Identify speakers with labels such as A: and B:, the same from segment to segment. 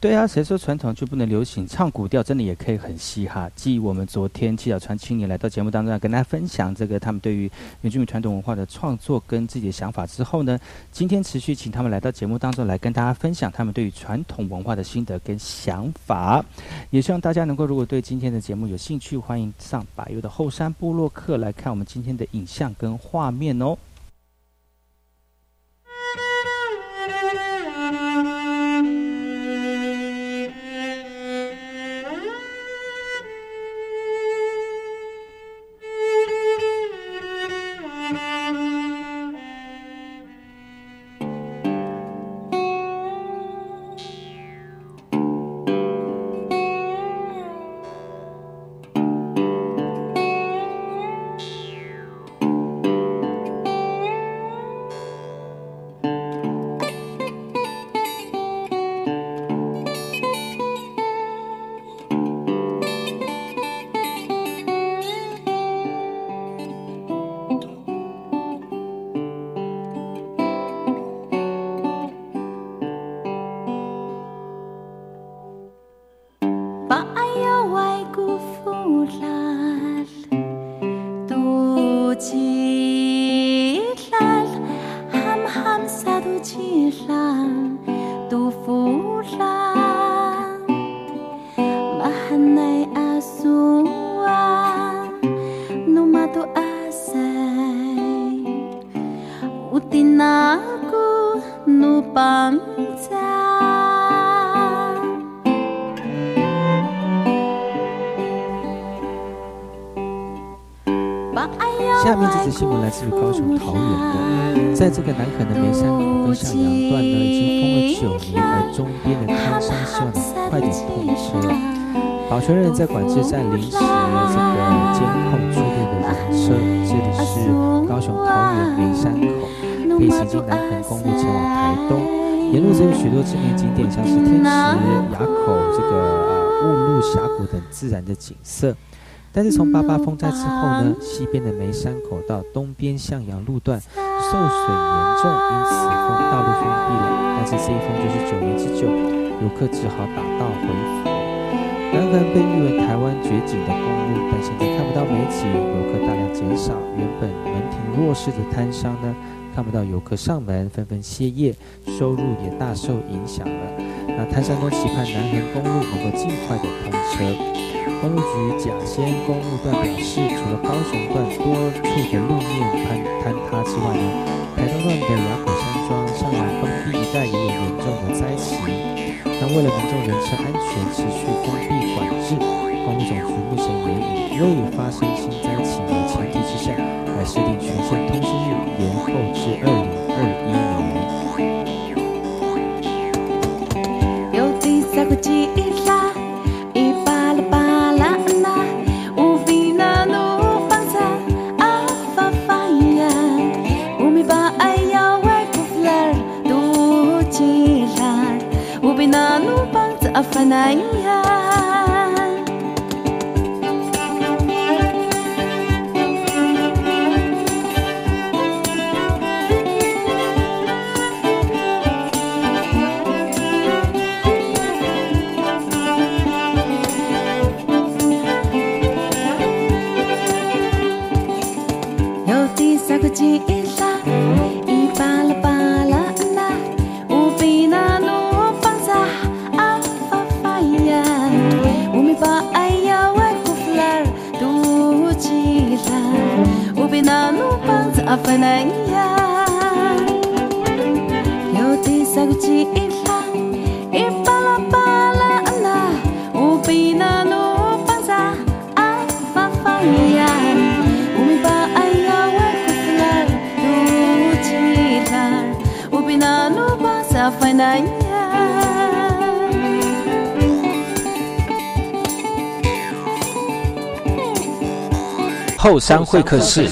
A: 对啊，谁说传统就不能流行？唱古调真的也可以很嘻哈。继我们昨天七小川青年来到节目当中，要跟大家分享这个他们对于原住民传统文化的创作跟自己的想法之后呢，今天持续请他们来到节目当中来跟大家分享他们对于传统文化的心得跟想法。也希望大家能够，如果对今天的节目有兴趣，欢迎上百优的后山部落客来看我们今天的影像跟画面哦。在这个南垦的梅山口跟向阳段呢，已经封了九年，而中边的康山希望快点通车。保全人在管制站临时这个监控出入的人车，这里是高雄桃园梅山口，可以行经南垦公路前往台东，沿路则有许多知名景点，像是天池、垭口、这个呃雾路峡谷等自然的景色。但是从八八风灾之后呢，西边的梅山口到东边向阳路段受损严重，因此封道路封闭了。但是这一封就是九年之久，游客只好打道回府。南横被誉为台湾绝景的公路，但现在看不到美景，游客大量减少。原本门庭若市的摊商呢，看不到游客上门，纷纷歇业，收入也大受影响了。那摊商都期盼南横公路能够尽快的通车。公路局甲仙公路段表示，除了高雄段多处的路面坍坍塌之外呢，台东段的雅口山庄、向阳封闭一带也有严重的灾情。那为了民众人身安全，持续封闭管制，公路总局目前也以未发生新灾情的前提之下，来设定全线通行日延后至二零二
B: 一年。有第三个记忆。
C: na
D: Panay.
E: 后山会客室。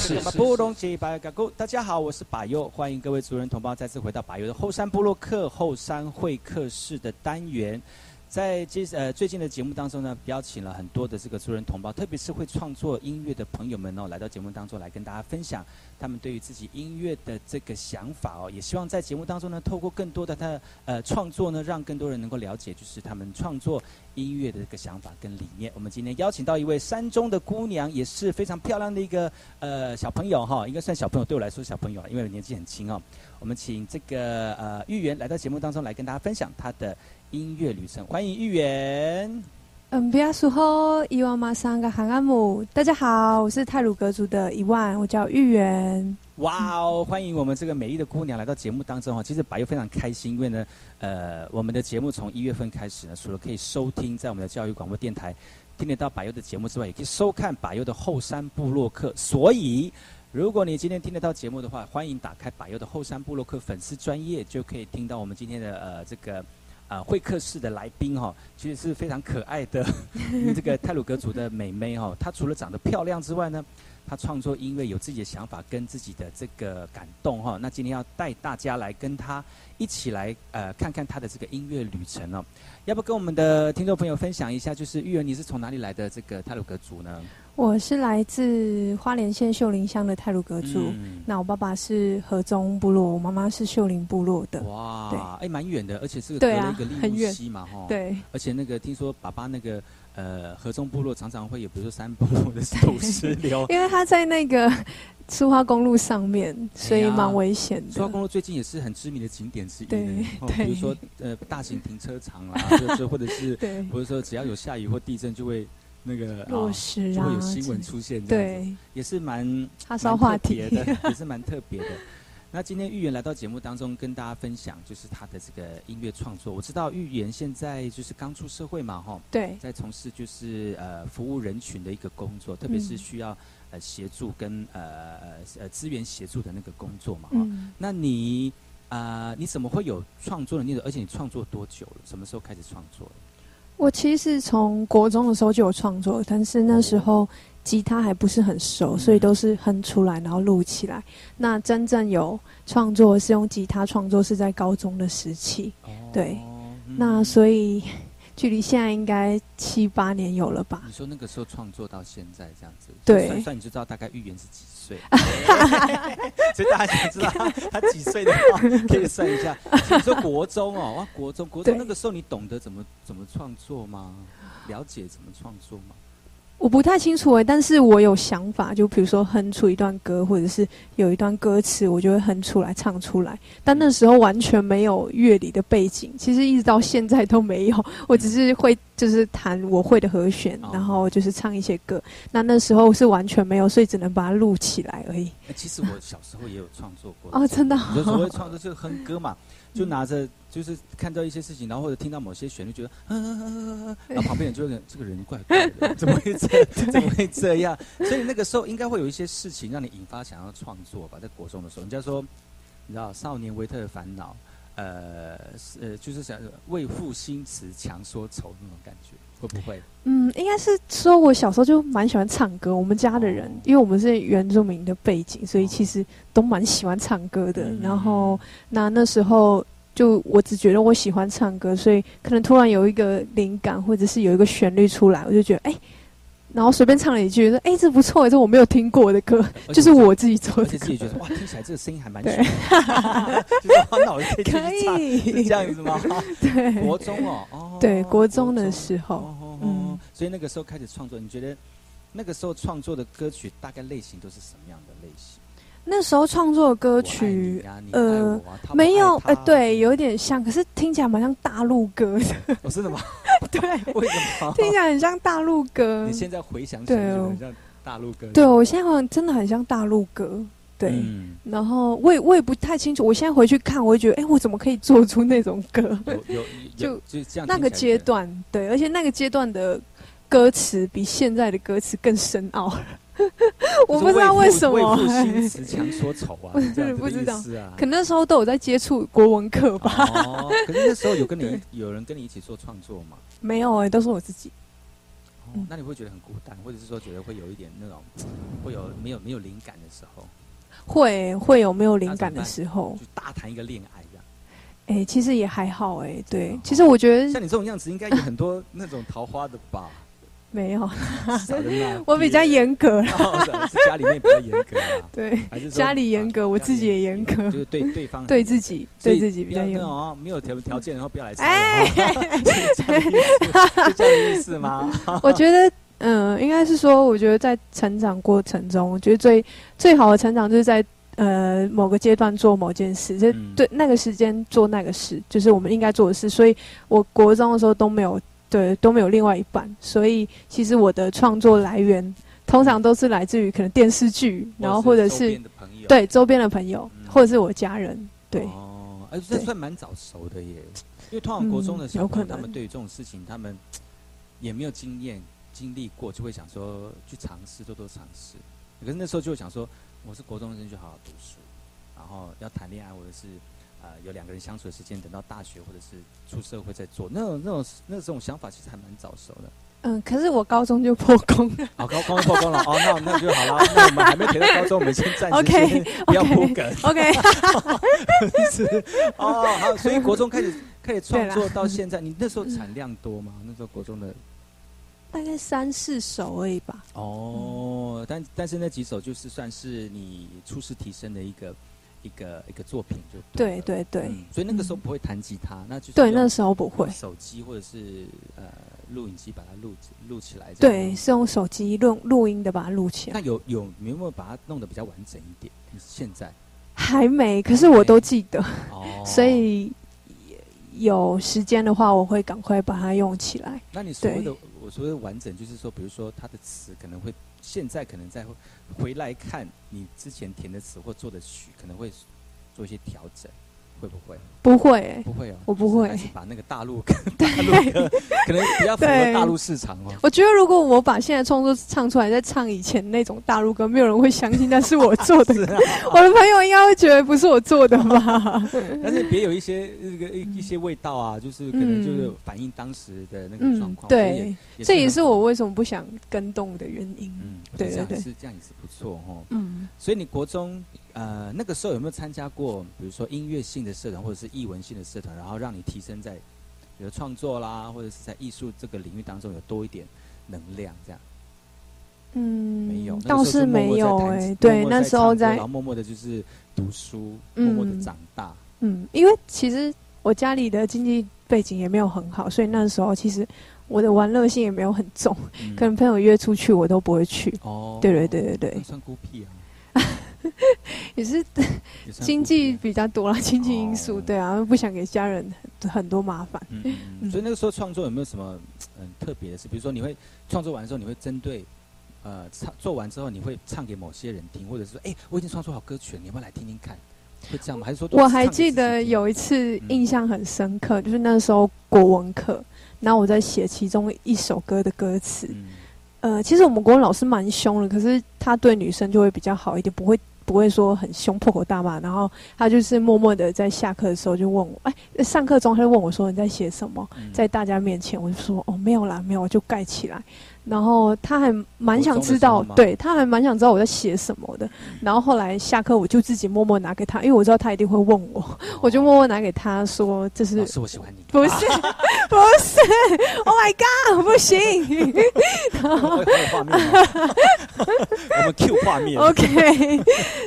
A: 大家好，我是巴佑，欢迎各位族人同胞再次回到巴佑的后山部落客后山会客室的单元。在这呃最近的节目当中呢，邀请了很多的这个族人同胞，特别是会创作音乐的朋友们哦，来到节目当中来跟大家分享他们对于自己音乐的这个想法哦，也希望在节目当中呢，透过更多的他呃创作呢，让更多人能够了解，就是他们创作音乐的这个想法跟理念。我们今天邀请到一位山中的姑娘，也是非常漂亮的一个呃小朋友哈，应该算小朋友，对我来说小朋友了，因为年纪很轻哦。我们请这个呃玉圆来到节目当中来跟大家分享她的音乐旅程，欢迎玉圆。
F: 嗯，比亚苏吼伊万马桑个韩阿姆，大家好，我是泰鲁格族的伊万，我叫玉圆。
A: 哇哦！欢迎我们这个美丽的姑娘来到节目当中哈。其实百佑非常开心，因为呢，呃，我们的节目从一月份开始呢，除了可以收听在我们的教育广播电台听得到百优的节目之外，也可以收看百优的后山部落客。所以，如果你今天听得到节目的话，欢迎打开百优的后山部落客粉丝专业，就可以听到我们今天的呃这个。啊，会客室的来宾哈、其实是非常可爱的 这个泰鲁格族的美眉哈、她除了长得漂亮之外呢，她创作音乐有自己的想法跟自己的这个感动哈、那今天要带大家来跟他一起来呃看看他的这个音乐旅程哦。要不跟我们的听众朋友分享一下，就是玉儿你是从哪里来的这个泰鲁格族呢？
F: 我是来自花莲县秀林乡的泰鲁格族。
A: 嗯
F: 那我爸爸是河中部落，我妈妈是秀林部落的。
A: 哇，
F: 对
A: 哎，蛮远的，而且是隔了一个利木溪嘛哈。。
F: 对，
A: 而且那个听说爸爸那个呃河中部落常常会有，比如说山部落的土石流。
F: 因为它在那个 苏花公路上面，所以蛮危险的。
A: 苏花公路最近也是很知名的景点之一
F: 对，
A: 哦，比如说呃大型停车场啦，就是或者是
F: 对，
A: 或者说只要有下雨或地震就会那个
F: 落
A: 啊
F: 石啊
A: 就会有新闻出现，这样子，
F: 对，
A: 也是蛮
F: 他烧话题
A: 蛮特别的，也是蛮特别的。那今天玉言来到节目当中，跟大家分享就是他的这个音乐创作。我知道玉言现在就是刚出社会嘛，哈，
F: 对，
A: 在从事就是呃服务人群的一个工作，特别是
F: 嗯
A: 需要呃协助跟呃呃呃资源协助的那个工作嘛，哈、
F: 嗯，
A: 那你啊、呃你怎么会有创作的念头？而且你创作多久了？什么时候开始创作的？
F: 我其实从国中的时候就有创作，但是那时候吉他还不是很熟，
A: 嗯
F: 所以都是哼出来，然后录起来。那真正有创作是用吉他创作，是在高中的时期。
A: 哦
F: 对
A: 嗯
F: 那所以距离现在应该七八年有了吧？
A: 你说那个时候创作到现在这样子，
F: 对
A: 算算你就知道大概预言是几岁，所以大家想知道他他几岁的话，可以算一下。你说国中哦，哇，国中国中那个时候你懂得怎么怎么创作吗？了解怎么创作吗？
F: 我不太清楚诶，但是我有想法，就比如说哼出一段歌，或者是有一段歌词，我就会哼出来唱出来。但那时候完全没有乐理的背景，其实一直到现在都没有。我只是会就是弹我会的和弦
A: 哦，
F: 然后就是唱一些歌。那那时候是完全没有，所以只能把它录起来而已。
A: 哎其实我小时候也有创作过
F: 哦真的哦
A: 你就所谓创作就是哼歌嘛，就拿着就是看到一些事情，然后或者听到某些旋律，觉得嗯嗯嗯嗯，然后旁边人就会这个人怪怪的，怎么会这 怎么会这样？所以那个时候应该会有一些事情让你引发想要创作吧，在国中的时候，人家说你知道少年维特的烦恼，呃是呃就是想为赋新词强说愁那种感觉，会不会？
F: 嗯，应该是说我小时候就蛮喜欢唱歌。我们家的人，因为我们是原住民的背景，所以其实都蛮喜欢唱歌的。
A: 嗯
F: 然后那那时候就我只觉得我喜欢唱歌，所以可能突然有一个灵感，或者是有一个旋律出来，我就觉得哎、然后随便唱了一句，说哎、这不错，这我没有听过的歌，就是我自己做的而
A: 且自己觉得。哇，听起来这个声音还蛮
F: 对
A: 爽的，就是哇那我可以
F: 可以
A: 这样子吗？
F: 对
A: 国中哦，哦，
F: 对国中的时候
A: 哦所以那个时候开始创作，你觉得那个时候创作的歌曲大概类型都是什么样的？
F: 那时候创作的歌曲，
A: 啊
F: 呃没有，
A: 爱他
F: 呃，对，有点像，可是听起来蛮像大陆歌的，
A: 哦，真的吗？
F: 对，
A: 为什么？
F: 听起来很像大陆歌
A: 你。现在回想起来，很像大陆歌。
F: 对，我现在好像真的很像大陆歌，对。
A: 嗯
F: 然后我也我也不太清楚，我现在回去看，我会觉得，哎，我怎么可以做出那种歌？
A: 有有有
F: 就
A: 就这样
F: 那个阶段，对，而且那个阶段的歌词比现在的歌词更深奥了。我不知道为什么，
A: 为赋
F: 哎
A: 新词强说愁啊，
F: 我
A: 是这样子的
F: 不知道。可那时候都有在接触国文课吧？
A: 哦，可是那时候有跟你 有人跟你一起做创作吗？
F: 没有哎、都是我自己。
A: 那你会觉得很孤单，或者是说觉得会有一点那种会有没有没有灵感的时候，
F: 会会有没有灵感的时候
A: 就，大谈一个恋爱这样。
F: 哎、其实也还好哎、对
A: 哦，
F: 其实我觉得
A: 像你这种样子，应该有很多那种桃花的吧？
F: 没有，我比较严格啦，
A: 哦，是是家里面比较严格啊，
F: 对，
A: 还是
F: 家里严格
A: 啊
F: 我自己也严格。
A: 就是对对方
F: 对自己对自己比较严格。
A: 哦没有条条件，然后不要来猜
F: 哎。
A: 是这样的意思是这样的意思吗？
F: 我觉得，嗯，应该是说，我觉得在成长过程中，我觉得最最好的成长就是在呃某个阶段做某件事，就
A: 嗯。
F: 对那个时间做那个事，就是我们应该做的事。所以我国中的时候都没有对都没有另外一半，所以其实我的创作来源通常都是来自于可能电视剧，然后或者是对周边的朋友，
A: 嗯
F: 或者是我家人。对，
A: 哦，哎，这算蛮早熟的耶。因为通常国中的
F: 嗯
A: 小朋友，
F: 有可能
A: 他们对于这种事情，他们也没有经验、经历过，就会想说去尝试，多多尝试。可是那时候就会想说，我是国中生，就好好读书，然后要谈恋爱，或者是呃有两个人相处的时间，等到大学或者是出社会再做。那种那种那种想法其实还蛮早熟的。
F: 嗯，可是我高中就破功了。
A: 好，高高中破功了，哦，那那就好了。那我们还没提到高中，我们先暂时先不要铺梗。
F: OK，
A: 是哦，好，所以国中开始开始创作到现在，你那时候产量多吗？那时候国中的
F: 大概三四首而已吧。
A: 哦，但但是那几首就是算是你初试提升的一个一个一个作品就
F: 对对对
A: 嗯所以那个时候
F: 嗯
A: 不会弹吉他，那就是
F: 对，
A: 用
F: 那时候不会。
A: 手机或者是呃录影机把它录录起来。
F: 对，是用手机录录音的，把它录起来。
A: 那有有你有没有把它弄得比较完整一点？你现在
F: 还没，可是我都记得，
A: 哦，
F: 所以有时间的话，我会赶快把它用起来。
A: 那你所谓的我所谓的完整，就是说，比如说它的词可能会现在可能再回来看你之前填的词或做的曲，可能会做一些调整，会不会？
F: 不会、欸，
A: 不会哦，
F: 我不会
A: 把那个大陆 大陆歌可能比较符合
F: 对
A: 大陆市场哦。
F: 我觉得如果我把现在创作唱出来，再唱以前那种大陆歌，没有人会相信那是我做的 啊。我的朋友应该会觉得不是我做的吧？
A: 但是别有一些这个一一些味道啊，就是可能就是反映当时的那个状
F: 嗯
A: 况。，
F: 对，这也是我为什么不想跟动的原因。对对对
A: 是这样也是不错哦。
F: 嗯，
A: 所以你国中呃那个时候有没有参加过，比如说音乐性的社团或者是艺文性的社团，然后让你提升在比如创作啦，或者是在艺术这个领域当中有多一点能量？这样
F: 嗯，
A: 没有，
F: 倒是没有哎、对，那时候在
A: 默默的就是读书，默默的
F: 嗯
A: 长大。
F: 嗯，因为其实我家里的经济背景也没有很好，所以那时候其实我的玩乐性也没有很重，
A: 嗯
F: 可能朋友约出去我都不会去。
A: 哦，
F: 对对对对对
A: 算孤僻啊，
F: 也是经济比较多了，经济因素，
A: 哦
F: 对啊，不想给家人很很多麻烦。
A: 所以那个时候创作有没有什么嗯特别的事？比如说你会创作完之后，你会针对呃唱做完之后，你会唱给某些人听，或者是说，哎、我已经创作好歌曲了，你要不要来听听看？会这样吗？还是说是
F: 我还记得有一次
A: 嗯
F: 印象很深刻，就是那时候国文课，然后我在写其中一首歌的歌词。
A: 嗯
F: 呃，其实我们国文老师蛮凶的，可是他对女生就会比较好一点，不会不会说很凶破口大骂。然后他就是默默的在下课的时候就问我，哎，上课中他就问我说你在写什么？
A: 嗯
F: 在大家面前，我就说哦没有啦，没有，我就盖起来。然后他还蛮想知道对他还蛮想知道我在写什么的。然后后来下课我就自己默默拿给他，因为我知道他一定会问我，我就默默拿给他说这是
A: 老师我喜欢你，
F: 不是 不是，Oh my God，不行。
A: 我 们 Q 画面。
F: OK，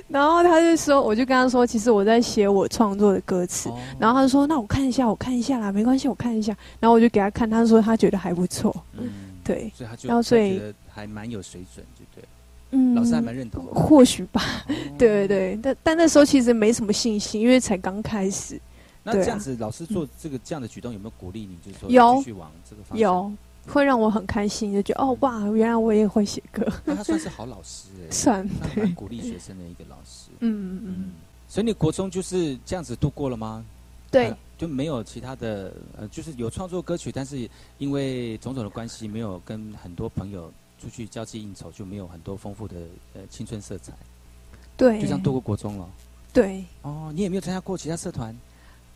F: 然后他就说，我就跟他说，其实我在写我创作的歌词。
A: 哦。
F: 然后他就说，那我看一下，我看一下啦，没关系，我看一下。然后我就给他看，他说他觉得还不错。
A: 嗯，
F: 对，
A: 所以他就
F: 然后所以
A: 觉得还蛮有水准，就对，
F: 嗯，
A: 老师还蛮认同的。
F: 或许吧。
A: 哦
F: 对对对，但但那时候其实没什么信心，因为才刚开始。
A: 那这样子，老师做这个这样的举动，有没有鼓励你？就是说
F: 有
A: 继续往这个方向？
F: 有会让我很开心，就觉得哦哇，原来我也会写歌，
A: 那他算是 好老师哎，
F: 算
A: 他蛮鼓励学生的一个老师。
F: 嗯嗯嗯，
A: 嗯，所以你国中就是这样子度过了吗？
F: 对
A: 呃，就没有其他的呃，就是有创作歌曲，但是因为种种的关系，没有跟很多朋友出去交际应酬，就没有很多丰富的呃青春色彩，
F: 对，
A: 就这样度过国中了。
F: 对。
A: 哦，你也没有参加过其他社团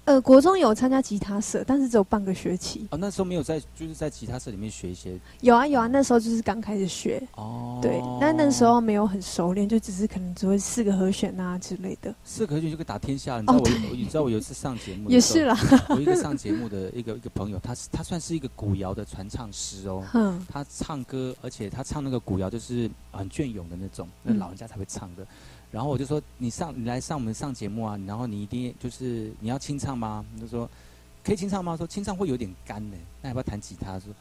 F: 呃，国中有参加吉他社，但是只有半个学期。
A: 哦？那时候没有在就是在吉他社里面学一些
F: 有啊有啊，那时候就是刚开始学，
A: 哦。
F: 对，但那时候没有很熟练，就只是可能只会四个和弦啊之类的。
A: 四个和弦就可以打天下了。你知道
F: 哦
A: 我有，你知道我有一次上节目，
F: 也是，啦，
A: 我一个上节目的 一个一个朋友，他是他算是一个古谣的传唱师哦。
F: 哼，
A: 他唱歌，而且他唱那个古谣就是很隽永的那种，那
F: 嗯
A: 老人家才会唱的。然后我就说，你上你来上我们上节目啊，然后你一定就是你要清唱吗？他就说可以清唱吗？说清唱会有点干呢，那要不要弹吉他？说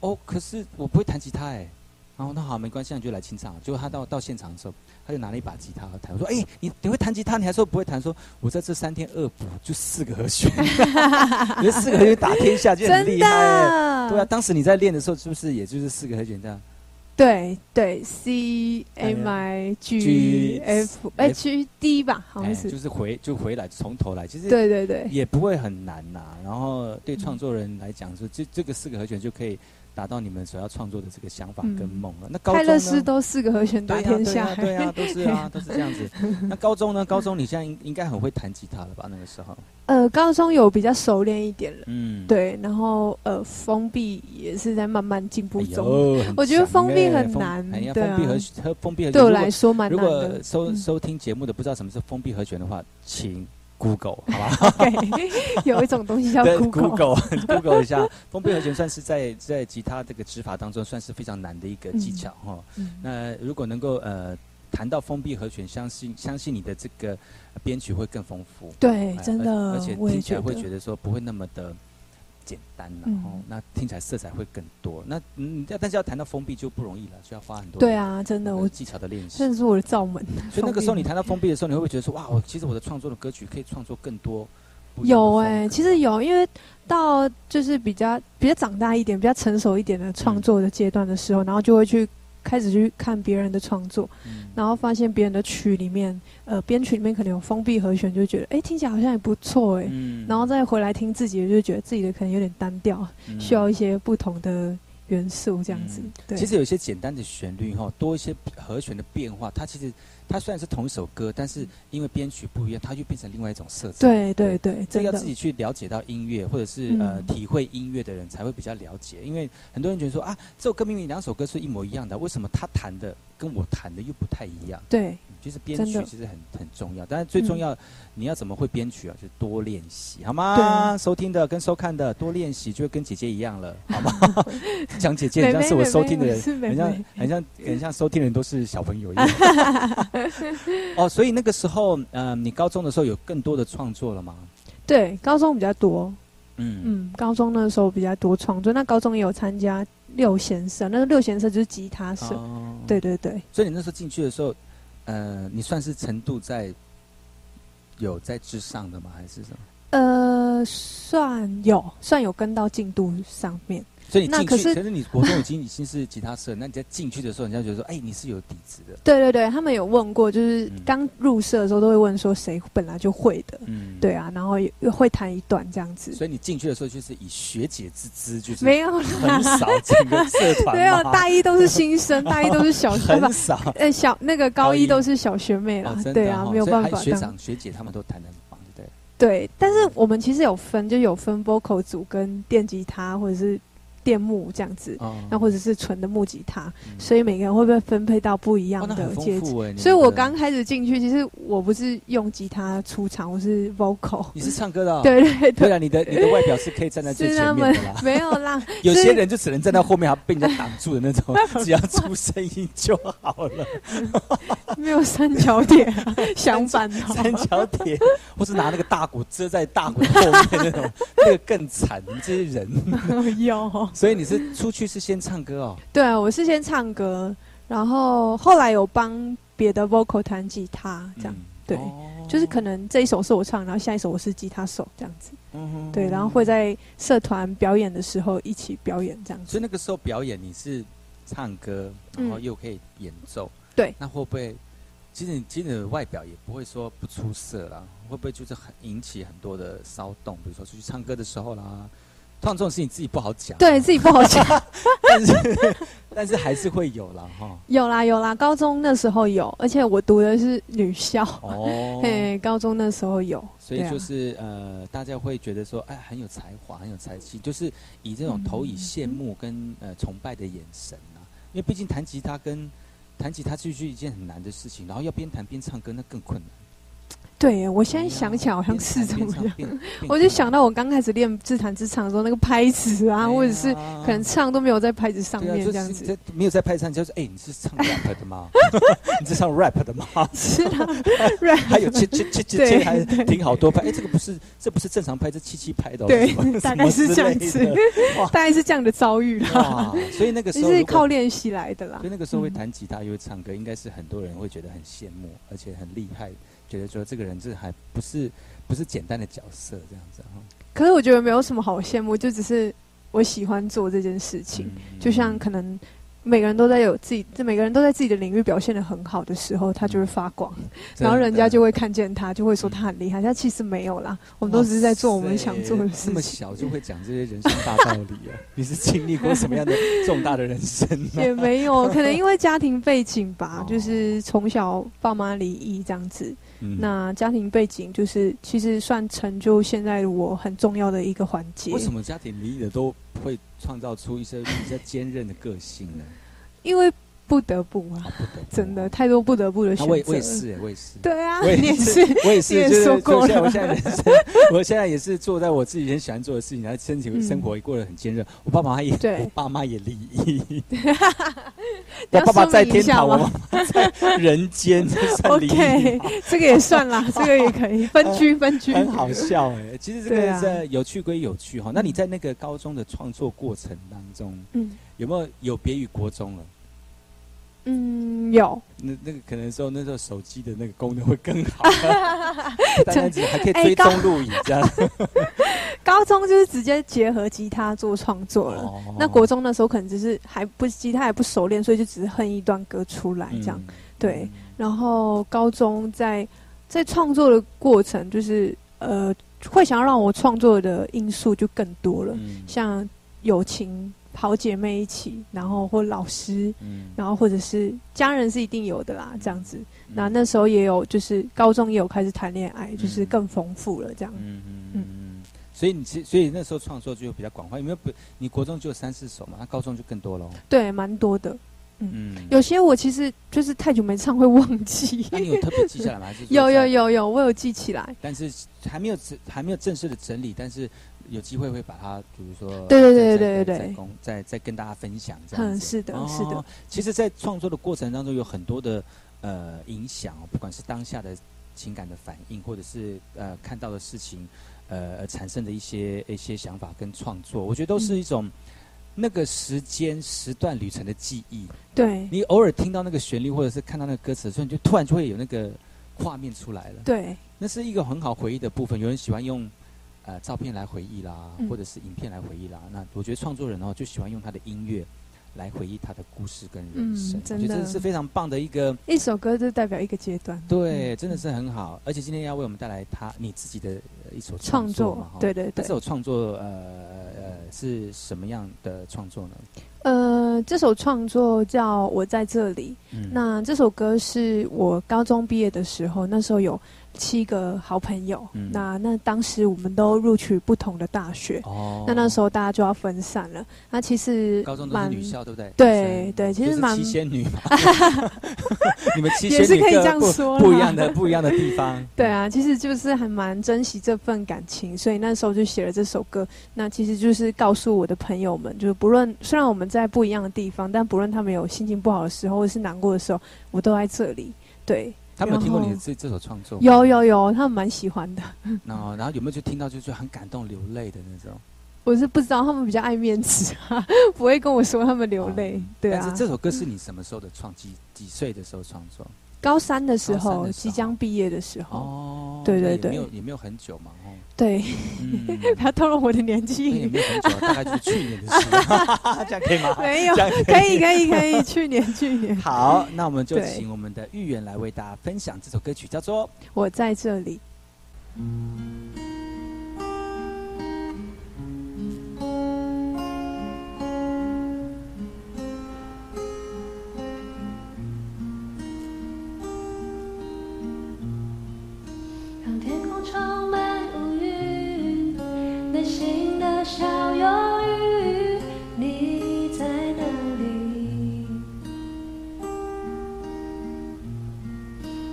A: 哦，可是我不会弹吉他哎。然后那好没关系，那你就来清唱。结果他到到现场的时候，他就拿了一把吉他弹。我说：“哎、你你会弹吉他？你还说不会弹？说我在这三天恶补就四个和弦，你 这四个和弦打天下就很厉害、哎。”
F: 的，
A: 对啊，当时你在练的时候，是不是也就是四个和弦这样？
F: 对对，C M I G F H D 吧，好像
A: 哎，
F: 是，
A: 就是回就回来从头来，其实
F: 对对对，
A: 也不会很难呐。然后对创作人来讲，说这这个四个和弦就可以达到你们所要创作的这个想法跟梦了。那高
F: 泰？勒斯都四个和弦打
A: 对呀
F: 天下
A: 对呀，对呀，都是啊，都是这样子。那高中呢？高中你现在应应该很会弹吉他了吧？那个时候，
F: 呃，高中有比较熟练一点了，
A: 嗯，
F: 对，然后呃，封闭也是在慢慢进步
A: 哎
F: 中，我觉得封闭很难
A: 哎呀，
F: 对啊
A: 封闭和和封闭和
F: 对我来说蛮
A: 如果
F: 难的。
A: 收
F: 嗯
A: 收听节目的不知道什么是封闭和弦的话，请 Google 好吧？
F: 对，有一种东西叫
A: Google，Google
F: Google
A: 一下，封闭和弦算是在在吉他这个指法当中算是非常难的一个技巧哈、
F: 嗯。
A: 那如果能够呃弹到封闭和弦，相信相信你的这个呃编曲会更丰富。
F: 对，真的
A: 而且，听起来，会觉得说不会那么的简单然后、
F: 嗯
A: 那听起来色彩会更多。那嗯，要但是要谈到封闭就不容易了，就要花很多
F: 对啊，真的，我
A: 呃技巧的练习。
F: 这是我的造门。
A: 所以那个时候你谈到封闭的时候，你会不会觉得说哇，我其实我的创作的歌曲可以创作更多
F: 有哎、其实有，因为到就是比较比较长大一点、比较成熟一点的创作的阶段的时候，然后就会去开始去看别人的创作，
A: 嗯
F: 然后发现别人的曲里面，呃，编曲里面可能有封闭和弦，就觉得哎、听起来好像也不错哎、
A: 嗯
F: 然后再回来听自己的，就觉得自己的可能有点单调，
A: 嗯
F: 需要一些不同的元素这样子。
A: 嗯
F: 对，
A: 其实有一些简单的旋律哈，多一些和弦的变化，它其实它虽然是同一首歌，但是因为编曲不一样，它就变成另外一种色彩。
F: 对对对，
A: 这个要自己去了解到音乐，或者是、
F: 嗯
A: 呃体会音乐的人才会比较了解。因为很多人觉得说啊，这首歌明明两首歌是一模一样的，为什么他弹的跟我谈的又不太一样？
F: 对
A: 就是编曲其实很很重要，但是最重要，你要怎么会编曲啊？就是多练习，好吗？
F: 对
A: 收听的跟收看的多练习，就会跟姐姐一样了，好吗？讲姐姐，很像是我收听的人，很像很像 很像收听的人都是小朋友一样。哦，所以那个时候，呃，你高中的时候有更多的创作了吗？
F: 对，高中比较多，
A: 嗯
F: 嗯，高中那时候比较多创作，那高中也有参加六弦社，那个六弦社就是吉他社，
A: 哦，
F: 对对对，
A: 所以你那时候进去的时候，呃，你算是程度在有在之上的吗？还是什么？
F: 呃，算有算有跟到进度上面，
A: 所以你进去，
F: 那可是
A: 可是你国中已经 已经是吉他社，那你在进去的时候，人家觉得说，哎，你是有底子的，
F: 对对对，他们有问过，就是
A: 嗯。
F: 刚入社的时候都会问说谁本来就会的，
A: 嗯，
F: 对。啊，然后也会弹一段这样子，
A: 所以你进去的时候，就是以学姐之姿，就是
F: 没有
A: 很
F: 啦，
A: 少整个社团
F: 没有大一都是新生，大一都是小学吧
A: 很，少，
F: 呃小那个高
A: 高一
F: 一都是小学妹啦对啊，没有办法
A: 学长学姐他们都弹的很棒，对？对，
F: 但是我们其实有分，就有分 vocal 组跟电吉他或者是电木这样子，
A: 哦
F: 那或者是纯的木吉他，
A: 嗯
F: 所以每个人会不会分配到不一样的阶级。所以我刚开始进去，其实我不是用吉他出场，我是 vocal。
A: 你是唱歌的哦，
F: 对对对，
A: 对啊，你的 你的外表是可以站在最前面的啦。
F: 没有啦，
A: 有些人就只能站在后面，还被人家挡住的那种，只要出声音就好了。
F: 没有三角铁啊，相反逃。
A: 三角铁，或是拿那个大鼓遮在大鼓后面那种，那个更惨。你这些人，
F: 有，
A: 所以你是出去是先唱歌哦。
F: 对啊，我是先唱歌，然后后来有帮别的 vocal 弹吉他，这样、
A: 嗯
F: 对
A: 哦
F: 就是可能这一首是我唱，然后下一首我是吉他手这样子。
A: 嗯哼
F: 对，然后会在社团表演的时候一起表演这样子。
A: 所以那个时候表演你是唱歌，然后
F: 嗯
A: 又可以演奏，
F: 对
A: 那会不会？其实你其实你的外表也不会说不出色啦，会不会就是很引起很多的骚动？比如说出去唱歌的时候啦，通常这种事情自己不好讲，
F: 对自己不好讲，
A: 但是 但是还是会有啦哈。
F: 有啦有啦，高中那时候有，而且我读的是女校，
A: 哦，
F: 嘿，高中那时候有，
A: 所以就是、呃，大家会觉得说，哎，很有才华，很有才气，就是以这种投以羡慕跟呃崇拜的眼神啊。因为毕竟弹吉他跟弹吉他就是一件很难的事情，然后要边弹边唱歌，那更困难。
F: 对我现在想起来好像是这
A: 么
F: 样。我就想到我刚开始练自弹自唱的时候，那个拍子啊，或者是可能唱都没有在拍子上面
A: 就是
F: 这样子。
A: 这没有在拍子上，就是哎，你是唱 rap 的吗？你是唱 rap 的吗？
F: 是啊，rap
A: 还有切切切切
F: 对
A: 切，还停好多拍，哎，这个不是这不是正常拍，这七七拍的哦，
F: 对大概是这样子大概是这样的遭遇啦，
A: 所以那个时
F: 你是
A: 候如果
F: 靠练习来的啦
A: 所以。那个时候会
F: 嗯
A: 弹吉他又会唱歌，应该是很多人会觉得很羡慕，而且很厉害，觉得说这个人这还不是不是简单的角色这样子哈。
F: 可是我觉得没有什么好羡慕，就只是我喜欢做这件事情。
A: 嗯
F: 就像可能每个人都在有自己，每个人都在自己的领域表现的很好的时候，他就会发光，然后人家就
A: 会
F: 会看见他，就会说他很厉害。他其实没有啦，我们都只是在做我们想做的
A: 这么。小就会讲这些人生大道理哦，你是经历过什么样的重大的人生呢？
F: 也没有，可能因为家庭背景吧
A: 哦，
F: 就是从小爸妈离异这样子。
A: 嗯
F: 那家庭背景就是其实算成就现在我很重要的一个环节
A: 为。什么家庭离异的都会创造出一些比较坚韧的个性呢？
F: 因为不得不啊，
A: 不不
F: 真的太多不得不的
A: 啊我也
F: 选择。
A: 我也是，我也是。
F: 对啊，
A: 我也
F: 是。
A: 我也是，
F: 也
A: 就是
F: 说过了
A: 我现在也是，我现在也是做在我自己很喜欢做的事情，然后身体
F: 嗯
A: 生活也过得很坚韧。我爸妈也，
F: 对
A: 我爸妈也离异，
F: 要
A: 我爸爸在天堂，我妈妈在人间
F: ，OK，这个也算啦，这个也可以分居分居。
A: 很好笑哎、其实这个是有趣归有趣哈、那你在那个高中的创作过程当中，
F: 嗯
A: 有没有有别于国中了？
F: 嗯，有。
A: 那那个可能说那时候手机的那个功能会更好，不单单只还可以
F: 哎
A: 追
F: 高
A: 踪录影这样。
F: 高中就是直接结合吉他做创作了。
A: 哦。
F: 那国中那时候可能只是还不吉他还不熟练，所以就只是哼一段歌出来这样。
A: 嗯。
F: 对。然后高中在在创作的过程，就是呃，会想要让我创作的因素就更多了，
A: 嗯。
F: 像友情、好姐妹一起，然后或老师，
A: 嗯
F: 然后或者是家人是一定有的啦，这样子。
A: 嗯
F: 那那时候也有，就是高中也有开始谈恋爱，就是更丰富了这样。
A: 嗯嗯嗯嗯，所以你其所以那时候创作就比较广泛，因为不你国中就有三四首嘛，那高中就更多喽。
F: 对，蛮多的。
A: 嗯，
F: 有些我其实就是太久没唱会忘记。
A: 那你有特别记下来吗？还是
F: 有有，有有，我有记起来。
A: 但是还没有还没有正式的整理，但是有机会会把它，比如说
F: 对对对对对对
A: 再再再再跟大家分享这样
F: 嗯，是的，是的
A: 哦，其实，在创作的过程当中，有很多的呃影响哦，不管是当下的情感的反应，或者是呃看到的事情，呃产生的一些一些想法跟创作，我觉得都是一种那个时间时段旅程的记忆。
F: 对
A: 你偶尔听到那个旋律，或者是看到那个歌词的时候，你就突然就会有那个画面出来了。
F: 对，
A: 那是一个很好回忆的部分。有人喜欢用呃照片来回忆啦，
F: 嗯
A: 或者是影片来回忆啦。那我觉得创作人哦，就喜欢用他的音乐来回忆他的故事跟人生。
F: 嗯真的
A: 我觉得这是非常棒的一个，
F: 一首歌就代表一个阶段。
A: 对，
F: 嗯
A: 真的是很好。而且今天要为我们带来他你自己的呃一首
F: 创作对对对
A: 这。首创作呃呃是什么样的创作呢？
F: 呃，这首创作叫《我在这里》。
A: 嗯
F: 那这首歌是我高中毕业的时候，那时候有七个好朋友，
A: 嗯
F: 那那当时我们都录取不同的大学，
A: 哦
F: 那那时候大家就要分散了。那其实
A: 高中都是
F: 蛮
A: 女校，对不对？
F: 对对其实蛮
A: 七仙女嘛，你们七
F: 也是可以这样说啦
A: 不一样的不一样的地方。
F: 对啊，其实就是还蛮珍惜这份感情，所以那时候就写了这首歌。那其实就是告诉我的朋友们，就是不论虽然我们在不一样的地方，但不论他们有心情不好的时候，或是难过的时候，我都在这里。对，
A: 他们有听过你的这这首创作吗？
F: 有有有，他们蛮喜欢的。
A: 然 后然后有没有就听到就是很感动流泪的那种？
F: 我是不知道他们比较爱面子啊，不会跟我说他们流泪。对啊
A: 但是，这首歌是你什么时候的创？几几岁的时候创作？
F: 高三的时候，即将毕业的时候，
A: 哦，
F: 对对对
A: 也没有也没有很久嘛，哦，
F: 对，
A: 嗯，
F: 不要透露我的年
A: 纪。也
F: 纪。
A: 没有很久，大概就是去年的事，这样可以吗？
F: 没有可以。可以可以，去年去年，
A: 好，那我们就
F: 对。
A: 请我们的玉媛来为大家分享这首歌曲，叫做
F: 我在这里。
D: 充满乌云，内心的小忧郁，你在哪里？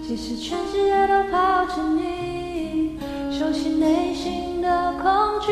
D: 即使全世界都抛弃你，收起内心的恐惧，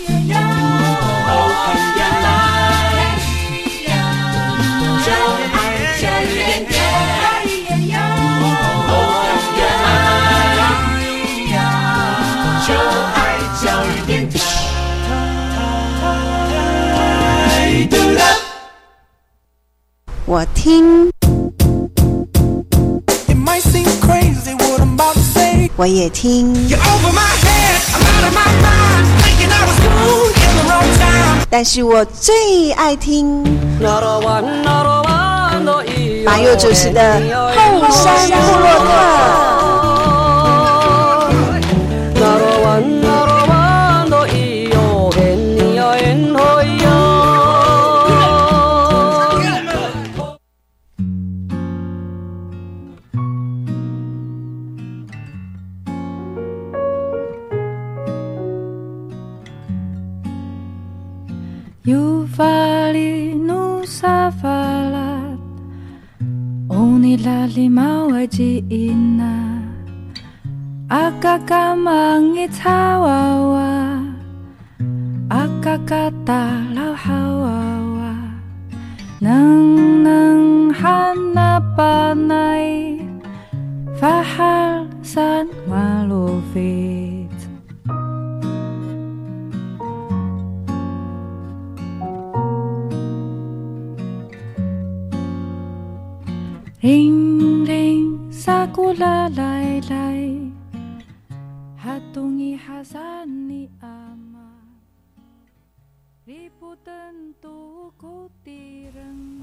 G: 我听，我也听，但是我最爱听。马佑主持的后山部落
H: 的。Ina. Akakamangitawawa Akakatalaw hawawa. Nang nang hanapanay Fahal san malufit Ring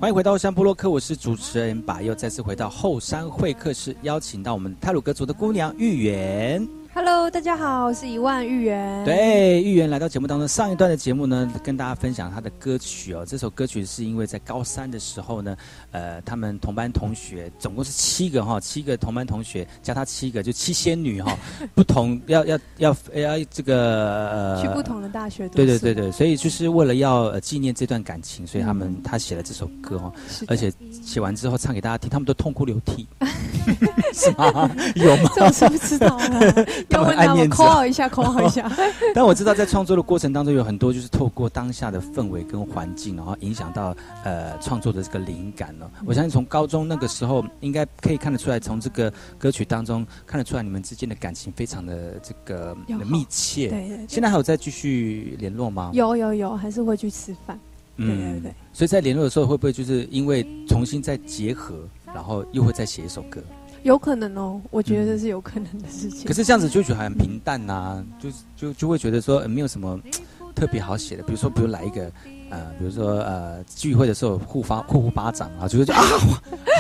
A: 欢迎回到后山部落客，我是主持人把又再次回到后山会客室，邀请到我们泰鲁格族的姑娘玉媛。
F: Hello，大家好，我是一万芋圆。，
A: 对，芋圆来到节目当中，上一段的节目呢，跟大家分享他的歌曲哦。这首歌曲是因为在高三的时候呢，呃，他们同班同学总共是七个哈，七个同班同学加他七个，就七仙女哈，不同要要要要这个呃
F: 去不同的大学读
A: 对对对对，所以就是为了要呃纪念这段感情，所以他们、
F: 嗯
A: 他写了这首歌哦，而且写完之后唱给大家听，他们都痛哭流涕，是吗？有吗？
F: 这我是不知道啊，要 问他们
A: 他们爱面子
F: 口号一下，口号一下。
A: 但我知道在创作的过程当中，有很多就是透过当下的氛围跟环境，然后影响到呃创作的这个灵感呢、我相信从高中那个时候，应该可以看得出来，从这个歌曲当中看得出来你们之间的感情非常的这个
F: 要好
A: 密切。
F: 对对对
A: 现在还有再继续联络吗？
F: 有有有，还是会去吃饭。对对
A: 嗯
F: 对，
A: 所以在联络的时候，会不会就是因为重新再结合，然后又会再写一首歌？
F: 有可能哦，我觉得这是有可能的事情。
A: 可是这样子就觉得很平淡呐、就就就会觉得说、呃没有什么特别好写的？比如说，比如来一个呃，比如说呃，聚会的时候互发互互巴掌啊，就会觉得啊，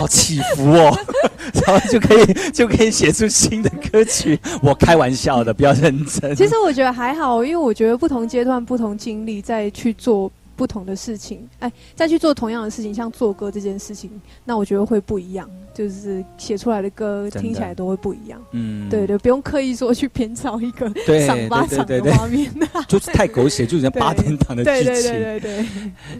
A: 好起伏哦，然后就可以就可以写出新的歌曲。我开玩笑的，不要认真。
F: 其实我觉得还好，因为我觉得不同阶段、不同经历，再去做不同的事情，哎，再去做同样的事情，像做歌这件事情，那我觉得会不一样，就是写出来的歌
A: 的。
F: 听起来都会不一样。
A: 嗯。
F: 对对，不用刻意说去编造 一个
A: 对
F: 赏巴掌
A: 对对对
F: 的画面。
A: 就是太狗血，就像 八点档的
F: 对
A: 剧情。
F: 对对对对，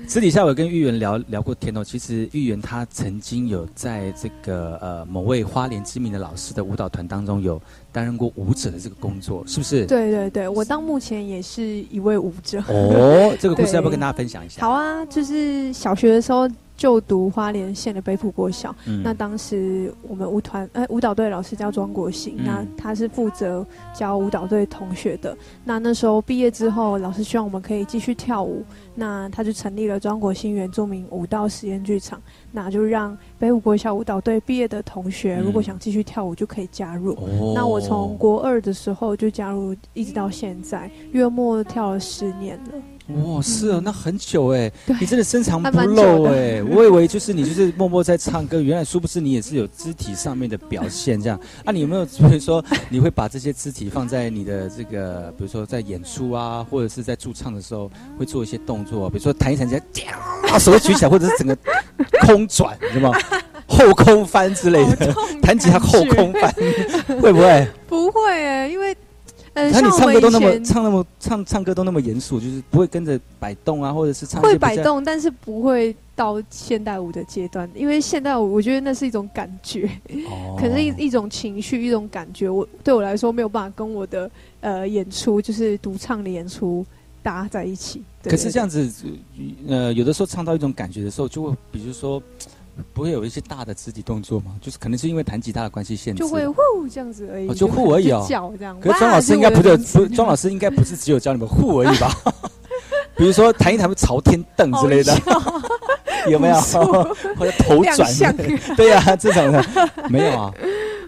A: 私底下我跟玉圆聊聊过天哦，其实玉圆她曾经有在这个呃某位花莲知名的老师的舞蹈团当中有担任过舞者的这个工作，是不是？。
F: 对对对，我到目前也是一位舞者。
A: 哦，这个故事要不要跟大家分享一下？
F: 好啊，就是小学的时候就读花莲县的北埔国小，
A: 嗯
F: 那当时我们舞团呃舞蹈队老师叫庄国兴，
A: 嗯
F: 那他是负责教舞蹈队同学的。那那时候毕业之后，老师希望我们可以继续跳舞，那他就成立了庄国兴原住民舞蹈实验剧场，那就让北五国小舞蹈队毕业的同学，
A: 嗯
F: 如果想继续跳舞就可以加入。
A: 哦
F: 那我从国二的时候就加入，一直到现在，月末跳了十年了。
A: 哇，是哦，那很久哎，你真的深藏不露哎，我以为就是你就是默默在唱歌，原来殊不知你也是有肢体上面的表现这样。啊，你有没有比如说你会把这些肢体放在你的这个，比如说在演出啊，或者是在驻唱的时候会做一些动作，比如说弹一弹起来，啊手举起来，或者是整个空转，你知道吗？后空翻之类的，弹吉他后空翻，会不会？
F: 不会诶，因为呃，
A: 那你唱歌都那么唱那么唱唱歌都那么严肃，就是不会跟着摆动啊，或者是唱
F: 会摆动，但是不会到现代舞的阶段，因为现代舞我觉得那是一种感觉，
A: 哦
F: 可是一一种情绪，一种感觉，我对我来说没有办法跟我的呃演出，就是独唱的演出搭在一起。对
A: 可是这样子，呃，有的时候唱到一种感觉的时候，就会比如说，不会有一些大的肢体动作吗？就是可能是因为弹吉他的关系限制，
F: 就会呼这样子而已，
A: 哦就呼而已哦。可是庄老师应该不
F: 哇
A: 是庄老师应该不是只有教你们护而已吧？比如说弹一弹朝天凳之类的，有没有？或者头转对呀、这种的没有啊。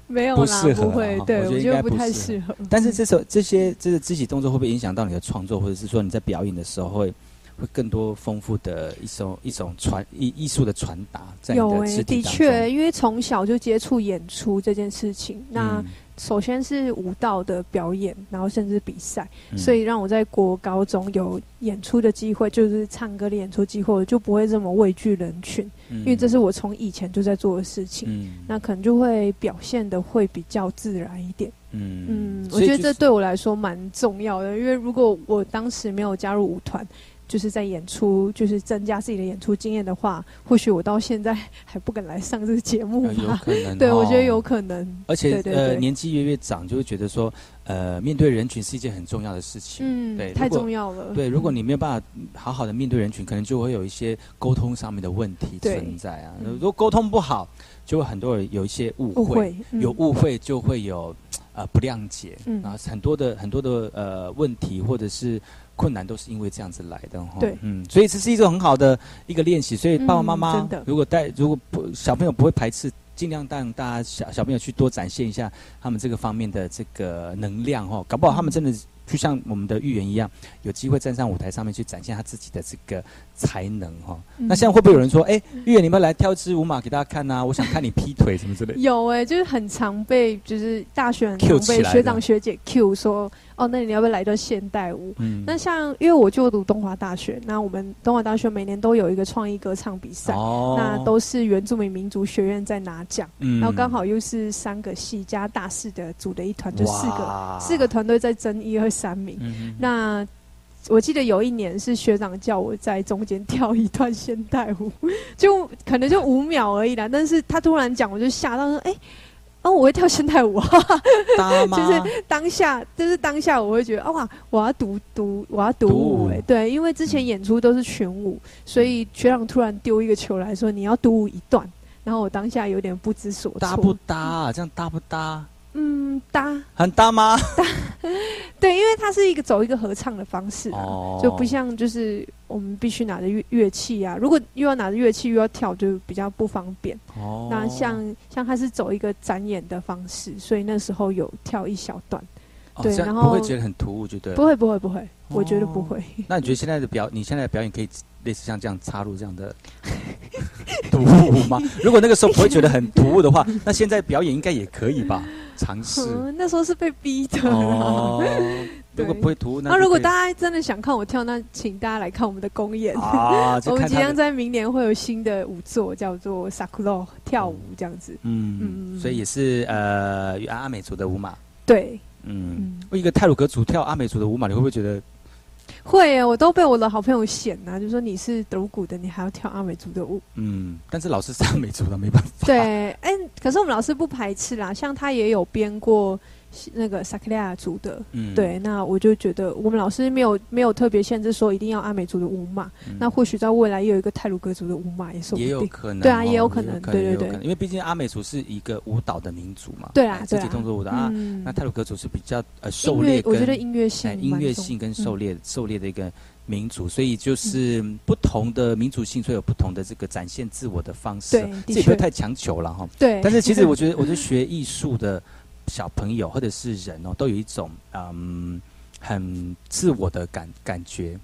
F: 没有啦，
A: 不适合
F: 不会
A: 啊，
F: 对我
A: 我觉得
F: 不太
A: 适
F: 合。
A: 但是这首这些这个肢体动作会不会影响到你的创作，或者是说你在表演的时候会会更多丰富的一种一种传艺艺术的传达在你
F: 有
A: 的
F: 诶、的？确，因为从小就接触演出这件事情，那
A: 嗯。
F: 首先是舞蹈的表演，然后甚至比赛，
A: 嗯。
F: 所以让我在国高中有演出的机会，就是唱歌的演出机会，我就不会这么畏惧人群，
A: 嗯。
F: 因为这是我从以前就在做的事情，
A: 嗯。
F: 那可能就会表现的会比较自然一点。
A: 嗯。
F: 嗯，我觉得这对我来说蛮重要的，因为如果我当时没有加入舞团，就是在演出，就是增加自己的演出经验的话，或许我到现在还不敢来上这个节目
A: 呃有
F: 吧。
A: 可能
F: 对，我觉得
A: 哦
F: 有可能。
A: 而且呃，年纪越越长，就会觉得说，呃，面对人群是一件很重要的事情。
F: 嗯，
A: 对太
F: 重要了。
A: 对，如果你没有办法好好的面对人群，可能就会有一些沟通上面的问题存在啊。
F: 嗯
A: 如果沟通不好，就会很多人有一些误会，
F: 误会嗯
A: 有误会就会有呃不谅解，
F: 嗯
A: 然后很多的很多的呃问题或者是困难都是因为这样子来的哈。
F: 对
A: 嗯，所以这是一种很好的一个练习。所以爸爸妈
F: 嗯
A: 妈如果带如果不小朋友不会排斥。尽量让大家小小朋友去多展现一下他们这个方面的这个能量哦，搞不好他们真的就像我们的预言一样，有机会站上舞台上面去展现他自己的这个才能哈、哦。
F: 嗯
A: 那现在会不会有人说，哎、预言你们来跳支舞马给大家看呐、我想看你劈腿什么之类的。
F: 有哎、就是很常被，就是大学很
A: Cue
F: 常被学长学姐 Q 说，哦，那你要不要来段现代舞？
A: 嗯
F: 那像因为我就读东华大学，那我们东华大学每年都有一个创意歌唱比赛，
A: 哦
F: 那都是原住民民族学院在拿奖，
A: 嗯
F: 然后刚好又是三个系加大四的组的一团，就四个四个团队在争一二三名。
A: 嗯
F: 那我记得有一年是学长叫我在中间跳一段现代舞，就可能就五秒而已啦，但是他突然讲，我就吓到说，哎、哦，我会跳现代舞啊！就是当下，就是当下，我会觉得，哦哇，我要读读，我要读
A: 读
F: 舞、
A: 舞
F: 哎，对，因为之前演出都是群舞，所以学长突然丢一个球来说，你要读舞一段，然后我当下有点不知所措。
A: 搭不搭、啊？这样搭不搭？
F: 嗯，搭
A: 很搭吗？
F: 对，因为它是一个走一个合唱的方式、啊，
A: 哦
F: 就不像就是我们必须拿着乐乐器啊，如果又要拿着乐器又要跳，就比较不方便。
A: 哦
F: 那像像它是走一个展演的方式，所以那时候有跳一小段。对，然后
A: 不会觉得很突兀，就对。
F: 不会不会不会，我觉得不会。
A: 那你觉得现在的表，你现在的表演可以类似像这样插入这样的 突兀吗？如果那个时候不会觉得很突兀的话，那现在表演应该也可以吧？尝试
F: 嗯，那时候是被逼的。
A: 哦。
F: 对
A: 如果不会突兀，那
F: 那如果大
A: 家
F: 家真的想看我跳，那请大家来看我们的公演。
A: 啊，
F: 我们即将在明年会有新的舞作，叫做 Sakuro 跳舞这样子。
A: 嗯，
F: 嗯
A: 所以也是呃与阿美族的舞码。
F: 对，
A: 嗯，
F: 嗯，
A: 为一个泰鲁格族跳阿美族的舞码，你会不会觉得
F: 会啊，我都被我的好朋友嫌呐、就说你是独鼓的，你还要跳阿美族的舞。
A: 嗯？但是老师是阿美族的，没办法。
F: 对，哎、可是我们老师不排斥啦，像他也有编过那个萨克利亚族的。
A: 嗯，
F: 对，那我就觉得我们老师没有没有特别限制说一定要阿美族的舞码，
A: 嗯
F: 那或许在未来也有一个泰鲁格族的舞码也说不
A: 也有。可能哦，
F: 对啊也有可能对对对
A: 因为毕竟阿美族是一个舞蹈的民族嘛，
F: 对啊
A: 哎肢体动作舞蹈啊。
F: 嗯
A: 那泰鲁格族是比较呃狩猎
F: 我觉得音乐性
A: 音乐性跟
F: 嗯
A: 狩猎、狩猎的一个民族，所以就是不同的民族性，所以有不同的这个展现自我的方式。
F: 对，
A: 这也不要太强求了哈。
F: 对。
A: 但是其实我觉得，我觉得 学艺术的小朋友或者是人哦，都有一种嗯很自我的感感觉，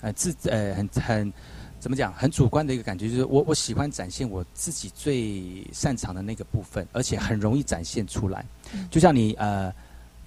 A: 呃自呃很很怎么讲，很主观的一个感觉，就是我我喜欢展现我自己最擅长的那个部分，而且很容易展现出来。
F: 嗯
A: 就像你呃